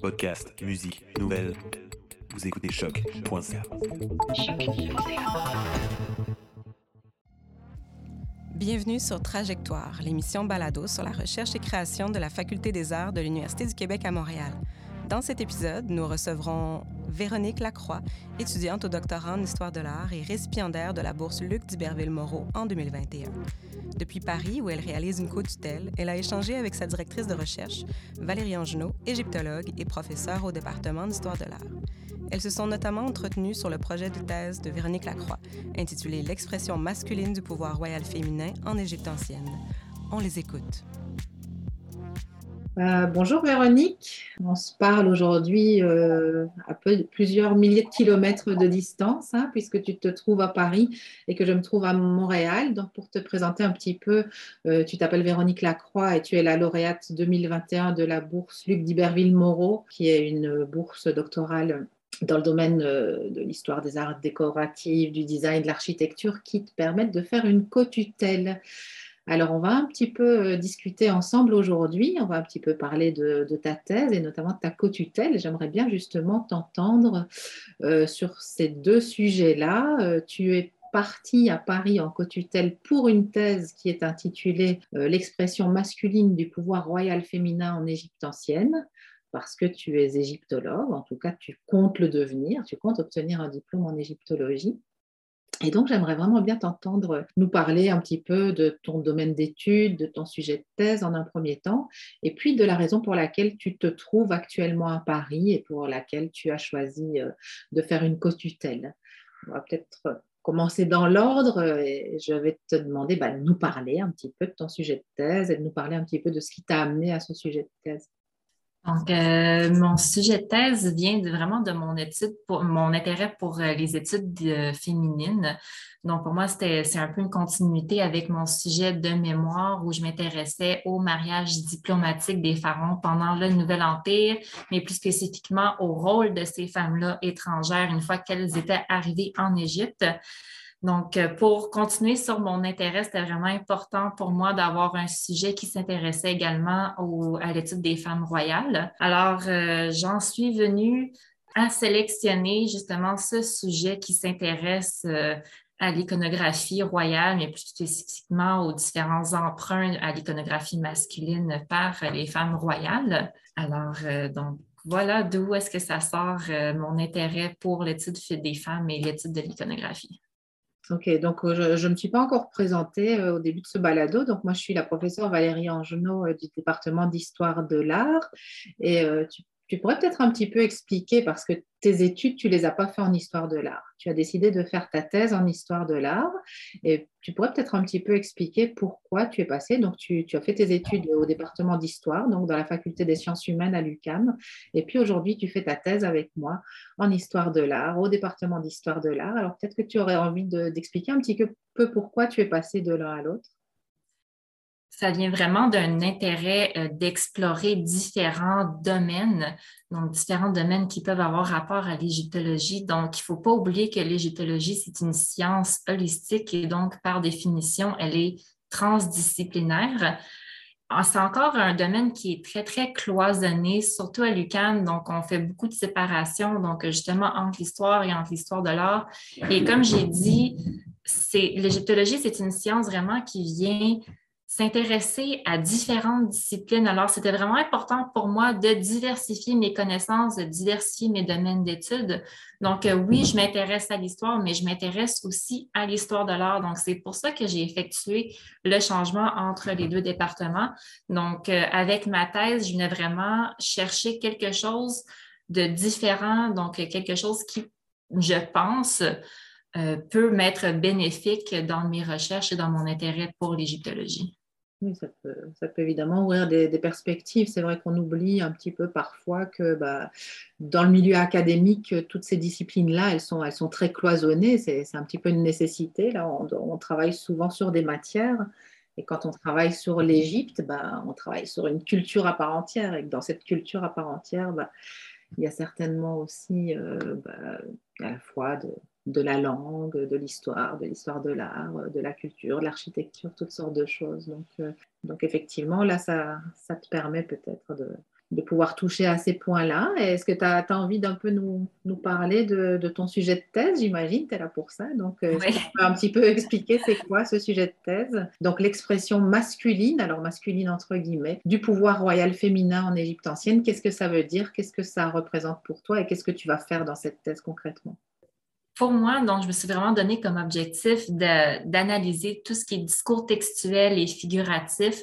Podcast, musique, nouvelles. Vous écoutez choc.ca. Bienvenue sur Trajectoire, l'émission balado sur la recherche et création de la Faculté des arts de l'Université du Québec à Montréal. Dans cet épisode, nous recevrons Véronique Lacroix, étudiante au doctorat en histoire de l'art et récipiendaire de la bourse Luc d'Iberville-Moreau en 2021. Depuis Paris, où elle réalise une co-tutelle, elle a échangé avec sa directrice de recherche, Valérie Angenot, égyptologue et professeure au département d'histoire de l'art. Elles se sont notamment entretenues sur le projet de thèse de Véronique Lacroix, intitulé L'expression masculine du pouvoir royal féminin en Égypte ancienne. On les écoute. Euh, bonjour Véronique, on se parle aujourd'hui euh, à plusieurs milliers de kilomètres de distance, hein, puisque tu te trouves à Paris et que je me trouve à Montréal. Donc pour te présenter un petit peu, euh, tu t'appelles Véronique Lacroix et tu es la lauréate 2021 de la bourse Luc d'Iberville-Moreau, qui est une bourse doctorale dans le domaine de l'histoire des arts décoratifs, du design, de l'architecture, qui te permettent de faire une co-tutelle. Alors, on va un petit peu euh, discuter ensemble aujourd'hui. On va un petit peu parler de, ta thèse et notamment de ta co-tutelle. J'aimerais bien justement t'entendre euh, sur ces deux sujets-là. Euh, tu es parti à Paris en co-tutelle pour une thèse qui est intitulée L'expression masculine du pouvoir royal féminin en Égypte ancienne parce que tu es égyptologue, en tout cas tu comptes le devenir, tu comptes obtenir un diplôme en égyptologie. Et donc, j'aimerais vraiment bien t'entendre nous parler un petit peu de ton domaine d'études, de ton sujet de thèse en un premier temps, et puis de la raison pour laquelle tu te trouves actuellement à Paris et pour laquelle tu as choisi euh, de faire une co-tutelle. On va peut-être commencer dans l'ordre et je vais te demander bah, de nous parler un petit peu de ton sujet de thèse et de nous parler un petit peu de ce qui t'a amené à ce sujet de thèse. Donc, euh, mon sujet de thèse vient vraiment de mon étude, pour, mon intérêt pour euh, les études féminines. Donc, pour moi, c'est un peu une continuité avec mon sujet de mémoire où je m'intéressais au mariage diplomatique des pharaons pendant le Nouvel Empire, mais plus spécifiquement au rôle de ces femmes-là étrangères une fois qu'elles étaient arrivées en Égypte. Donc, euh, pour continuer sur mon intérêt, c'était vraiment important pour moi d'avoir un sujet qui s'intéressait également à l'étude des femmes royales. Alors, euh, j'en suis venue à sélectionner justement ce sujet qui s'intéresse euh, à l'iconographie royale, mais plus spécifiquement aux différents emprunts à l'iconographie masculine par les femmes royales. Alors, donc, voilà d'où est-ce que ça sort mon intérêt pour l'étude des femmes et l'étude de l'iconographie. Ok, donc euh, je ne me suis pas encore présentée euh, au début de ce balado. Donc moi, je suis la professeure Valérie Angenot euh, du département d'histoire de l'art. Et tu tu pourrais peut-être un petit peu expliquer, parce que tes études, tu ne les as pas fait en histoire de l'art. Tu as décidé de faire ta thèse en histoire de l'art. Et tu pourrais peut-être un petit peu expliquer pourquoi tu es passé. Donc, tu, as fait tes études au département d'histoire, donc dans la faculté des sciences humaines à l'UCAM. Et puis aujourd'hui, tu fais ta thèse avec moi en histoire de l'art, au département d'histoire de l'art. Alors, peut-être que tu aurais envie d'expliquer un petit peu pourquoi tu es passé de l'un à l'autre ça vient vraiment d'un intérêt euh, d'explorer différents domaines, donc différents domaines qui peuvent avoir rapport à l'égyptologie. Donc, il ne faut pas oublier que l'égyptologie, c'est une science holistique et donc, par définition, elle est transdisciplinaire. Ah, c'est encore un domaine qui est très, très cloisonné, surtout à l'UQAM. Donc, on fait beaucoup de séparation, donc justement entre l'histoire et entre l'histoire de l'art. Et comme j'ai dit, l'égyptologie, c'est une science vraiment qui vient s'intéresser à différentes disciplines. Alors, c'était vraiment important pour moi de diversifier mes connaissances, de diversifier mes domaines d'études. Donc, euh, oui, je m'intéresse à l'histoire, mais je m'intéresse aussi à l'histoire de l'art. Donc, c'est pour ça que j'ai effectué le changement entre les deux départements. Donc, euh, avec ma thèse, je venais vraiment chercher quelque chose de différent, donc quelque chose qui, je pense, euh, peut m'être bénéfique dans mes recherches et dans mon intérêt pour l'égyptologie. Oui, ça peut, ça peut, évidemment ouvrir des, perspectives. C'est vrai qu'on oublie un petit peu parfois que bah, dans le milieu académique, toutes ces disciplines-là, elles sont, elles sont très cloisonnées. C'est un petit peu une nécessité. Là, on, travaille souvent sur des matières. Et quand on travaille sur l'Égypte, bah, on travaille sur une culture à part entière. Et dans cette culture à part entière, bah, il y a certainement aussi euh, à la fois de, de la langue, de l'histoire, de l'histoire de l'art, de la culture, de l'architecture, toutes sortes de choses. Donc, euh, donc effectivement, là, ça, ça te permet peut-être de, de pouvoir toucher à ces points-là. Est-ce que tu as, envie d'un peu nous, nous parler de, de, ton sujet de thèse? J'imagine, tu es là pour ça. Donc, euh, tu peux un petit peu expliquer c'est quoi ce sujet de thèse? Donc, l'expression masculine, alors masculine entre guillemets, du pouvoir royal féminin en Égypte ancienne, qu'est-ce que ça veut dire? Qu'est-ce que ça représente pour toi? Et qu'est-ce que tu vas faire dans cette thèse concrètement? Pour moi, donc, je me suis vraiment donné comme objectif d'analyser tout ce qui est discours textuel et figuratif.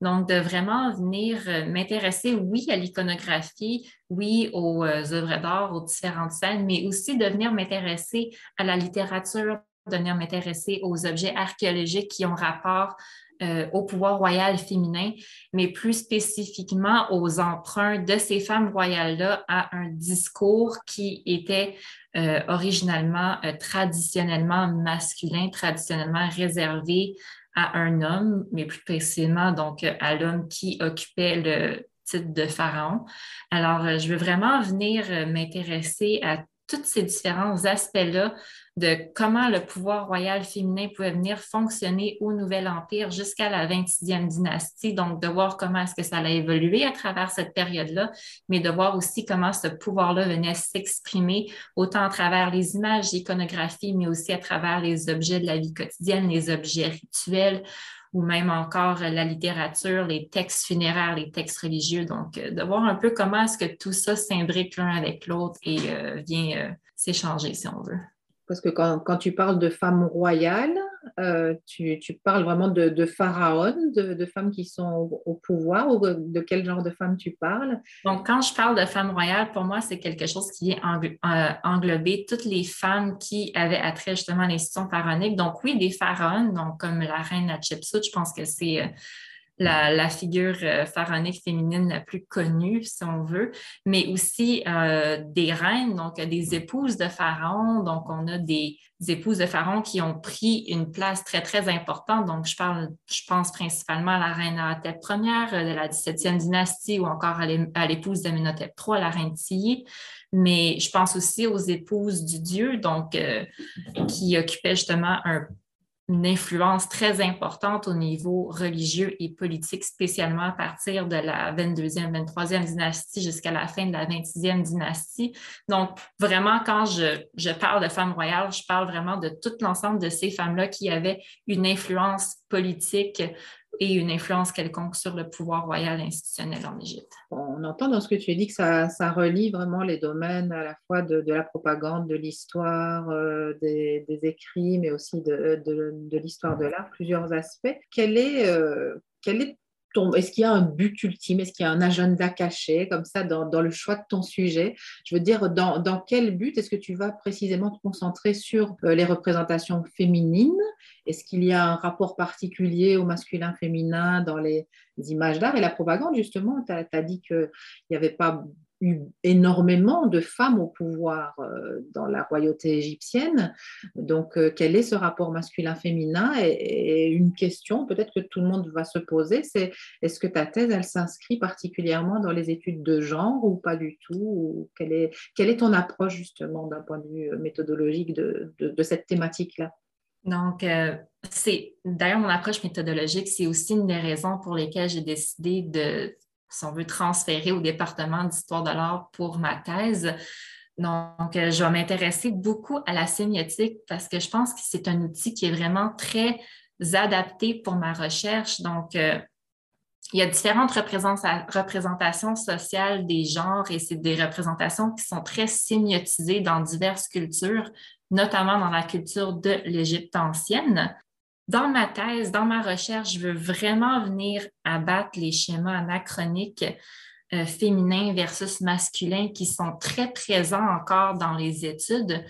Donc, de vraiment venir euh, m'intéresser, oui, à l'iconographie, oui, aux euh, œuvres d'art, aux différentes scènes, mais aussi de venir m'intéresser à la littérature, de venir m'intéresser aux objets archéologiques qui ont rapport euh, au pouvoir royal féminin, mais plus spécifiquement aux emprunts de ces femmes royales-là à un discours qui était euh, originalement euh, traditionnellement masculin, traditionnellement réservé à un homme, mais plus précisément donc à l'homme qui occupait le titre de pharaon. Alors, je veux vraiment venir m'intéresser à tous ces différents aspects-là de comment le pouvoir royal féminin pouvait venir fonctionner au Nouvel Empire jusqu'à la 26e dynastie. Donc, de voir comment est-ce que ça a évolué à travers cette période-là, mais de voir aussi comment ce pouvoir-là venait s'exprimer autant à travers les images, l'iconographie, mais aussi à travers les objets de la vie quotidienne, les objets rituels ou même encore la littérature, les textes funéraires, les textes religieux. Donc, euh, de voir un peu comment est-ce que tout ça s'imbrique l'un avec l'autre et euh, vient euh, s'échanger, si on veut. Parce que quand, tu parles de femmes royales, euh, tu, parles vraiment de, de de, femmes qui sont au, pouvoir, ou de quel genre de femmes tu parles? Donc, quand je parle de femmes royales, pour moi, c'est quelque chose qui vient euh, englober toutes les femmes qui avaient attrait justement à l'institution pharaonique. Donc, oui, des pharaons, donc comme la reine Hatshepsut, je pense que c'est euh, la, figure euh, pharaonique féminine la plus connue, si on veut, mais aussi euh, des reines, donc des épouses de Pharaon. Donc, on a des, épouses de Pharaon qui ont pris une place très, très importante. Donc, je, parle, je pense principalement à la reine Ier euh, de la 17e dynastie ou encore à l'épouse d'Amenhotep III, la reine Tilly. Mais je pense aussi aux épouses du dieu, donc qui occupaient justement un une influence très importante au niveau religieux et politique, spécialement à partir de la 22e, 23e dynastie jusqu'à la fin de la 26e dynastie. Donc, vraiment, quand je, je parle de femmes royales, je parle vraiment de tout l'ensemble de ces femmes-là qui avaient une influence politique, et une influence quelconque sur le pouvoir royal institutionnel en Égypte. On entend dans ce que tu dis que ça, relie vraiment les domaines à la fois de, la propagande, de l'histoire, euh, des, écrits, mais aussi de, de l'histoire de l'art, plusieurs aspects. Quel est, euh, quel est est-ce qu'il y a un but ultime? Est-ce qu'il y a un agenda caché? Comme ça dans, le choix de ton sujet. Je veux dire, dans, dans quel but est-ce que tu vas précisément te concentrer sur euh, les représentations féminines? Est-ce qu'il y a un rapport particulier au masculin-féminin dans les images d'art et la propagande? Justement, tu as, dit qu'il n'y avait pas eu énormément de femmes au pouvoir euh, dans la royauté égyptienne. Donc, euh, quel est ce rapport masculin-féminin? Et, une question peut-être que tout le monde va se poser, c'est est-ce que ta thèse, elle s'inscrit particulièrement dans les études de genre ou pas du tout? Ou quelle, est, quelle est ton approche justement d'un point de vue méthodologique de, de, cette thématique-là? Donc, euh, c'est d'ailleurs mon approche méthodologique, c'est aussi une des raisons pour lesquelles j'ai décidé de si on veut, transférer au département d'histoire de l'art pour ma thèse. Donc, euh, je vais m'intéresser beaucoup à la sémiotique parce que je pense que c'est un outil qui est vraiment très adapté pour ma recherche. Donc, euh, il y a différentes représentations sociales des genres et c'est des représentations qui sont très sémiotisées dans diverses cultures, notamment dans la culture de l'Égypte ancienne. Dans ma thèse, dans ma recherche, je veux vraiment venir abattre les schémas anachroniques euh, féminins versus masculins qui sont très présents encore dans les études.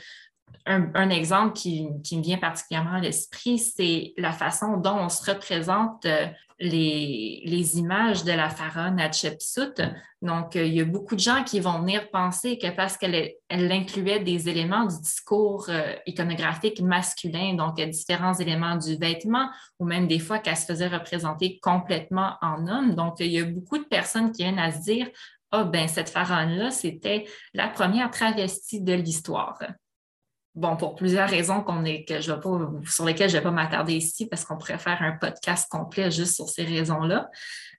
Un, exemple qui, me vient particulièrement à l'esprit, c'est la façon dont on se représente euh, les, images de la pharaone Hatshepsut. Donc, euh, il y a beaucoup de gens qui vont venir penser que parce qu'elle elle incluait des éléments du discours euh, iconographique masculin, donc différents éléments du vêtement, ou même des fois qu'elle se faisait représenter complètement en homme. Donc, il y a beaucoup de personnes qui viennent à se dire, ah, oh, ben, cette pharaone-là, c'était la première travestie de l'histoire. Bon, pour plusieurs raisons qu'on est, que je pas, sur lesquelles je ne vais pas m'attarder ici parce qu'on pourrait faire un podcast complet juste sur ces raisons-là.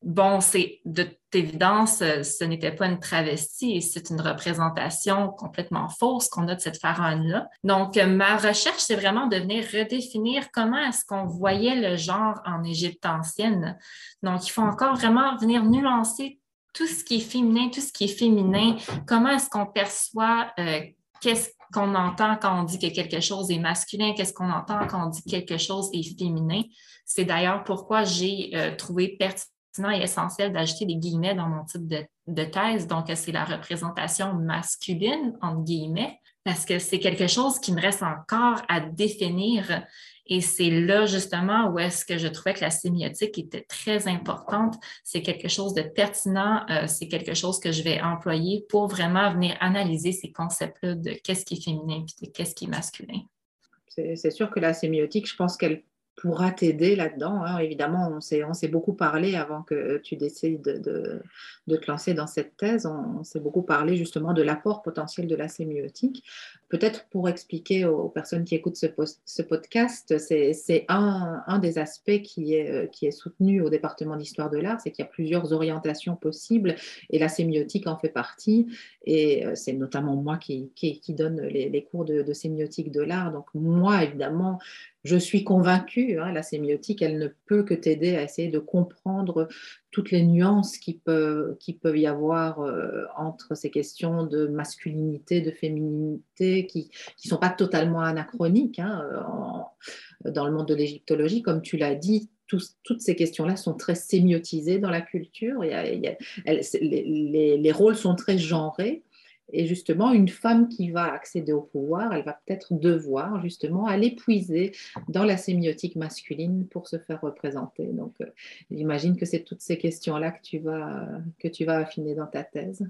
Bon, c'est de toute évidence, euh, ce n'était pas une travestie et c'est une représentation complètement fausse qu'on a de cette pharaon-là. Donc, euh, ma recherche, c'est vraiment de venir redéfinir comment est-ce qu'on voyait le genre en Égypte ancienne. Donc, il faut encore vraiment venir nuancer tout ce qui est féminin, tout ce qui est féminin, comment est-ce qu'on perçoit euh, qu'est-ce qu'on entend quand on dit que quelque chose est masculin, qu'est-ce qu'on entend quand on dit que quelque chose est féminin. C'est d'ailleurs pourquoi j'ai euh, trouvé pertinent et essentiel d'ajouter des guillemets dans mon type de, de thèse. Donc, c'est la représentation masculine, entre guillemets, parce que c'est quelque chose qui me reste encore à définir et c'est là justement où est-ce que je trouvais que la sémiotique était très importante. C'est quelque chose de pertinent, euh, c'est quelque chose que je vais employer pour vraiment venir analyser ces concepts-là de qu'est-ce qui est féminin et de qu'est-ce qui est masculin. C'est sûr que la sémiotique, je pense qu'elle pourra t'aider là-dedans. Hein. Évidemment, on s'est beaucoup parlé avant que tu décides de, de, te lancer dans cette thèse. On, s'est beaucoup parlé justement de l'apport potentiel de la sémiotique. Peut-être pour expliquer aux, personnes qui écoutent ce, podcast, c'est un, des aspects qui est, qui est soutenu au département d'histoire de l'art, c'est qu'il y a plusieurs orientations possibles et la sémiotique en fait partie. Et euh, c'est notamment moi qui, donne les, cours de, de sémiotique de l'art. Donc moi, évidemment, je suis convaincue, hein, la sémiotique, elle ne peut que t'aider à essayer de comprendre toutes les nuances qui peuvent, qui peuvent y avoir euh, entre ces questions de masculinité, de féminité, qui ne sont pas totalement anachroniques hein, dans le monde de l'égyptologie. Comme tu l'as dit, toutes ces questions-là sont très sémiotisées dans la culture. les, les, rôles sont très genrés. Et justement, une femme qui va accéder au pouvoir, elle va peut-être devoir justement aller puiser dans la sémiotique masculine pour se faire représenter. Donc, euh, j'imagine que c'est toutes ces questions-là que, tu vas, que tu vas affiner dans ta thèse.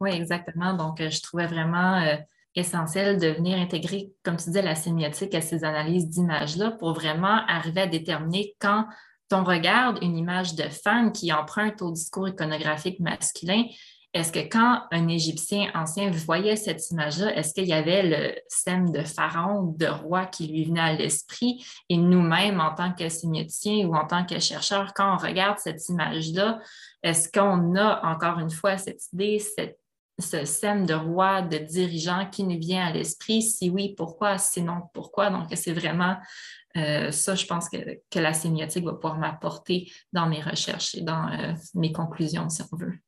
Oui, exactement. Donc, euh, je trouvais vraiment euh, essentiel de venir intégrer, comme tu disais, la sémiotique à ces analyses d'images-là pour vraiment arriver à déterminer quand on regarde une image de femme qui emprunte au discours iconographique masculin, est-ce que quand un Égyptien ancien voyait cette image-là, est-ce qu'il y avait le thème de pharaon, de roi qui lui venait à l'esprit? Et nous-mêmes, en tant que sémioticiens ou en tant que chercheurs, quand on regarde cette image-là, est-ce qu'on a encore une fois cette idée, ce thème de roi, de dirigeant qui nous vient à l'esprit? Si oui, pourquoi? Sinon, pourquoi? Donc, c'est vraiment euh, ça, je pense que, la sémiotique va pouvoir m'apporter dans mes recherches et dans euh, mes conclusions, si on veut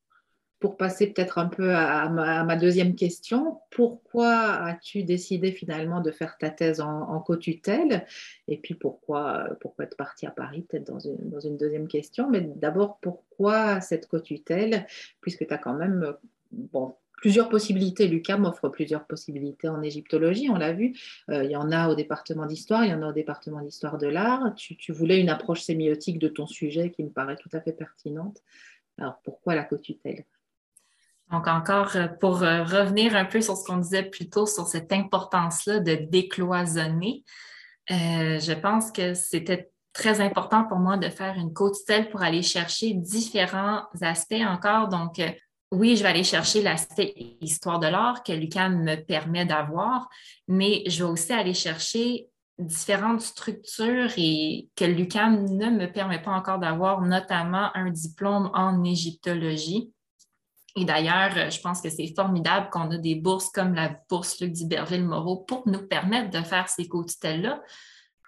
pour passer peut-être un peu à ma, deuxième question, pourquoi as-tu décidé finalement de faire ta thèse en, co-tutelle? Et puis pourquoi, pourquoi être parti à Paris, peut-être dans une, deuxième question. Mais d'abord, pourquoi cette co-tutelle? Puisque tu as quand même bon, plusieurs possibilités. Lucas m'offre plusieurs possibilités en égyptologie, on l'a vu. Euh, il y en a au département d'histoire, il y en a au département d'histoire de l'art. Tu, tu voulais une approche sémiotique de ton sujet qui me paraît tout à fait pertinente. Alors pourquoi la co-tutelle? Donc, encore euh, pour euh, revenir un peu sur ce qu'on disait plus tôt, sur cette importance-là de décloisonner, euh, je pense que c'était très important pour moi de faire une côte pour aller chercher différents aspects encore. Donc, oui, je vais aller chercher l'aspect histoire de l'art que l'UCAM me permet d'avoir, mais je vais aussi aller chercher différentes structures et que l'UCAM ne me permet pas encore d'avoir, notamment un diplôme en égyptologie. Et d'ailleurs, euh, je pense que c'est formidable qu'on a des bourses comme la bourse Luc d'Iberville-Moreau pour nous permettre de faire ces co-tutelles-là.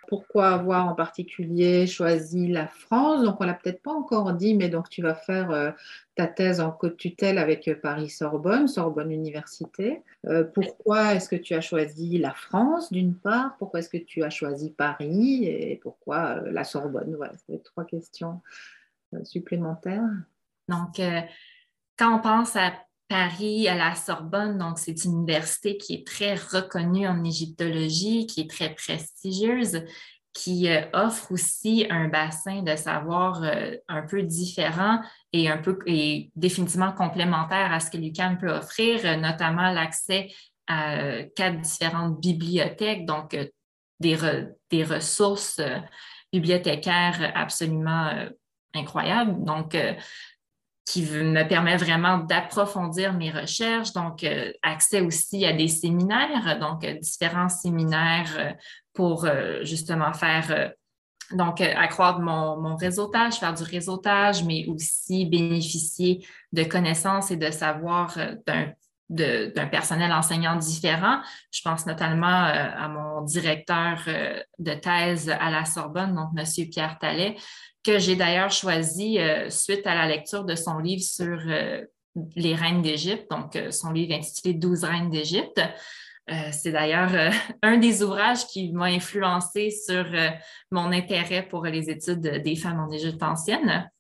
Pourquoi avoir en particulier choisi la France? Donc, on ne l'a peut-être pas encore dit, mais donc tu vas faire euh, ta thèse en co-tutelle avec euh, Paris-Sorbonne, Sorbonne Université. pourquoi est-ce que tu as choisi la France, d'une part? Pourquoi est-ce que tu as choisi Paris? Et pourquoi la Sorbonne? Voilà, c'est trois questions supplémentaires. Donc, quand on pense à Paris, à la Sorbonne, donc c'est une université qui est très reconnue en égyptologie, qui est très prestigieuse, qui euh, offre aussi un bassin de savoir euh, un peu différent et un peu et définitivement complémentaire à ce que l'UQAM peut offrir, euh, notamment l'accès à quatre différentes bibliothèques, donc des, ressources bibliothécaires absolument incroyables. Donc, qui me permet vraiment d'approfondir mes recherches. Donc, euh, accès aussi à des séminaires, donc euh, différents séminaires euh, pour justement faire, donc accroître mon, mon, réseautage, faire du réseautage, mais aussi bénéficier de connaissances et de savoir d'un d'un personnel enseignant différent. Je pense notamment à mon directeur de thèse à la Sorbonne, donc M. Pierre Tallet, que j'ai d'ailleurs choisi euh, suite à la lecture de son livre sur euh, les reines d'Égypte, donc euh, son livre intitulé 12 reines d'Égypte. c'est d'ailleurs un des ouvrages qui m'a influencé sur mon intérêt pour les études des femmes en Égypte ancienne.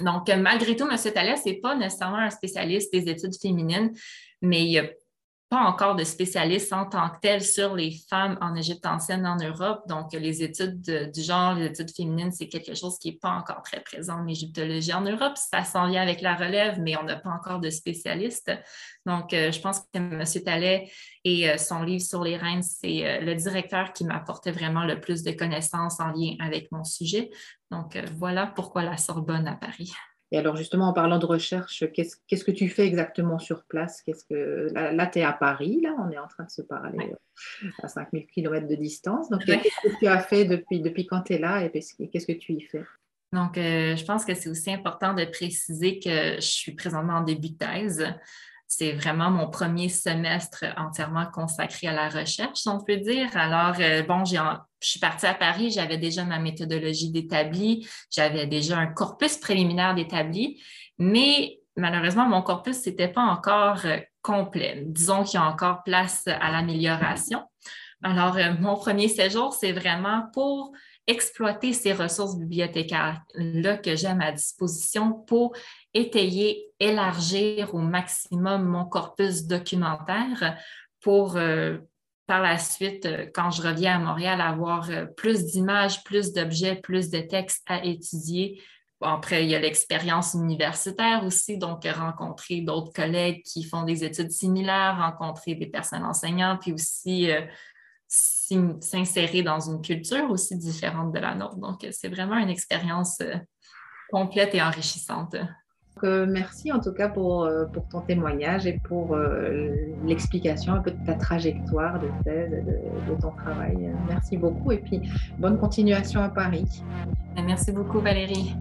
Donc, malgré tout, M. Thalès n'est pas nécessairement un spécialiste des études féminines, mais il a pas encore de spécialistes en tant que tel sur les femmes en Égypte ancienne en Europe. Donc, les études du genre, les études féminines, c'est quelque chose qui n'est pas encore très présent en égyptologie en Europe. Ça s'en vient avec la relève, mais on n'a pas encore de spécialistes. Donc, euh, je pense que M. Tallet et euh, son livre sur les reines, c'est euh, le directeur qui m'apportait vraiment le plus de connaissances en lien avec mon sujet. Donc, voilà pourquoi la Sorbonne à Paris. Et alors justement, en parlant de recherche, qu'est-ce que tu fais exactement sur place? Qu'est-ce que Là, tu es à Paris, là, on est en train de se parler euh, à 5000 km de distance. Donc, qu'est-ce que tu as fait depuis, depuis quand tu es là et qu'est-ce que tu y fais? Donc, euh, je pense que c'est aussi important de préciser que je suis présentement en début de thèse c'est vraiment mon premier semestre entièrement consacré à la recherche, on peut dire. Alors, euh, bon, je suis partie à Paris, j'avais déjà ma méthodologie d'établi, j'avais déjà un corpus préliminaire d'établi, mais malheureusement, mon corpus n'était pas encore euh, complet. Disons qu'il y a encore place à l'amélioration. Alors, euh, mon premier séjour, c'est vraiment pour exploiter ces ressources bibliothécaires-là que j'ai à ma disposition pour étayer, élargir au maximum mon corpus documentaire pour euh, par la suite, euh, quand je reviens à Montréal, avoir euh, plus d'images, plus d'objets, plus de textes à étudier. Après, il y a l'expérience universitaire aussi, donc rencontrer d'autres collègues qui font des études similaires, rencontrer des personnes enseignantes, puis aussi s'insérer dans une culture aussi différente de la nôtre. Donc, c'est vraiment une expérience complète et enrichissante. Euh, merci en tout cas pour, euh, ton témoignage et pour l'explication un peu de ta trajectoire de thèse et de, de, ton travail. Merci beaucoup et puis bonne continuation à Paris. Merci beaucoup Valérie.